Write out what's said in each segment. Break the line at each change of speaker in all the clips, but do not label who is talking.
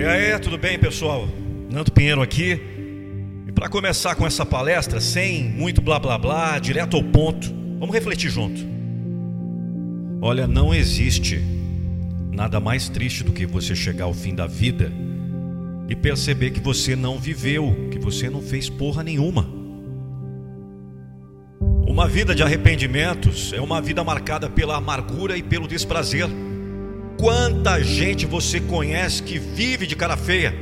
E aí, tudo bem, pessoal? Nando Pinheiro aqui. E para começar com essa palestra, sem muito blá blá blá, direto ao ponto, vamos refletir junto. Olha, não existe nada mais triste do que você chegar ao fim da vida e perceber que você não viveu, que você não fez porra nenhuma. Uma vida de arrependimentos é uma vida marcada pela amargura e pelo desprazer. Quanta gente você conhece que vive de cara feia?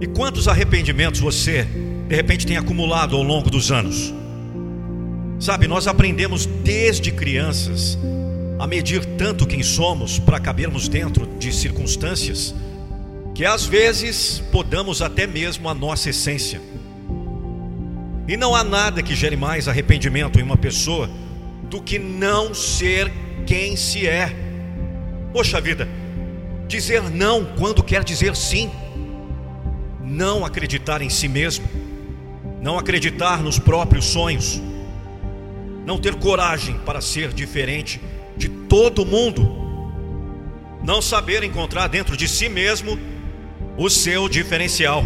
E quantos arrependimentos você, de repente, tem acumulado ao longo dos anos? Sabe, nós aprendemos desde crianças a medir tanto quem somos para cabermos dentro de circunstâncias que às vezes podamos até mesmo a nossa essência. E não há nada que gere mais arrependimento em uma pessoa do que não ser quem se é. Poxa vida, dizer não quando quer dizer sim, não acreditar em si mesmo, não acreditar nos próprios sonhos, não ter coragem para ser diferente de todo mundo, não saber encontrar dentro de si mesmo o seu diferencial.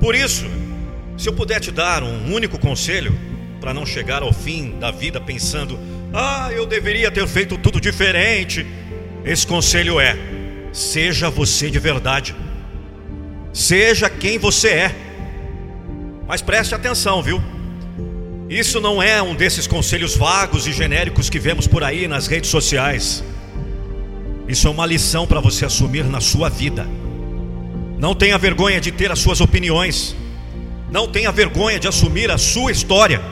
Por isso, se eu puder te dar um único conselho para não chegar ao fim da vida pensando ah, eu deveria ter feito tudo diferente. Esse conselho é: seja você de verdade. Seja quem você é. Mas preste atenção, viu? Isso não é um desses conselhos vagos e genéricos que vemos por aí nas redes sociais. Isso é uma lição para você assumir na sua vida. Não tenha vergonha de ter as suas opiniões. Não tenha vergonha de assumir a sua história.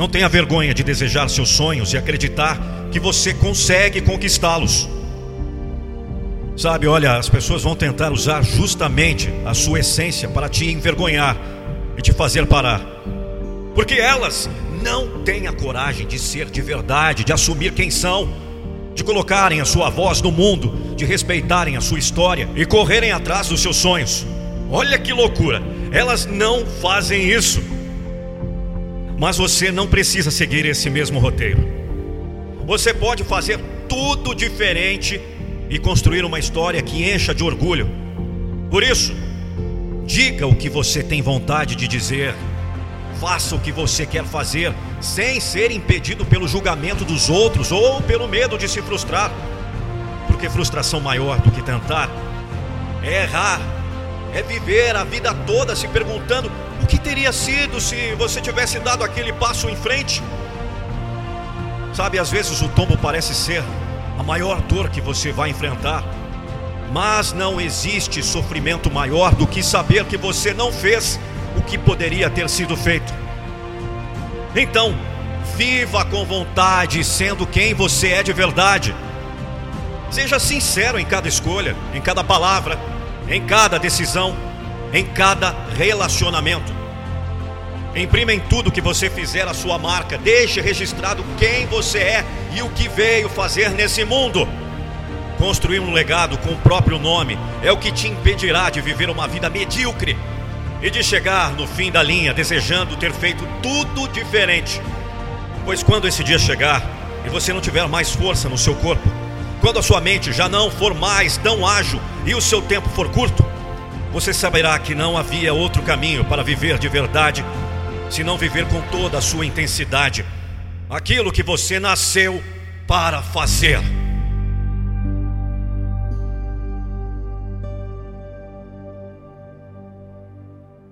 Não tenha vergonha de desejar seus sonhos e acreditar que você consegue conquistá-los. Sabe, olha, as pessoas vão tentar usar justamente a sua essência para te envergonhar e te fazer parar. Porque elas não têm a coragem de ser de verdade, de assumir quem são, de colocarem a sua voz no mundo, de respeitarem a sua história e correrem atrás dos seus sonhos. Olha que loucura! Elas não fazem isso. Mas você não precisa seguir esse mesmo roteiro. Você pode fazer tudo diferente e construir uma história que encha de orgulho. Por isso, diga o que você tem vontade de dizer. Faça o que você quer fazer, sem ser impedido pelo julgamento dos outros ou pelo medo de se frustrar. Porque frustração maior do que tentar é errar, é viver a vida toda se perguntando o que teria sido se você tivesse dado aquele passo em frente? Sabe, às vezes o tombo parece ser a maior dor que você vai enfrentar, mas não existe sofrimento maior do que saber que você não fez o que poderia ter sido feito. Então, viva com vontade, sendo quem você é de verdade. Seja sincero em cada escolha, em cada palavra, em cada decisão em cada relacionamento. Imprima em tudo que você fizer a sua marca, deixe registrado quem você é e o que veio fazer nesse mundo. Construir um legado com o próprio nome é o que te impedirá de viver uma vida medíocre e de chegar no fim da linha desejando ter feito tudo diferente. Pois quando esse dia chegar e você não tiver mais força no seu corpo, quando a sua mente já não for mais tão ágil e o seu tempo for curto, você saberá que não havia outro caminho para viver de verdade, se não viver com toda a sua intensidade aquilo que você nasceu para fazer.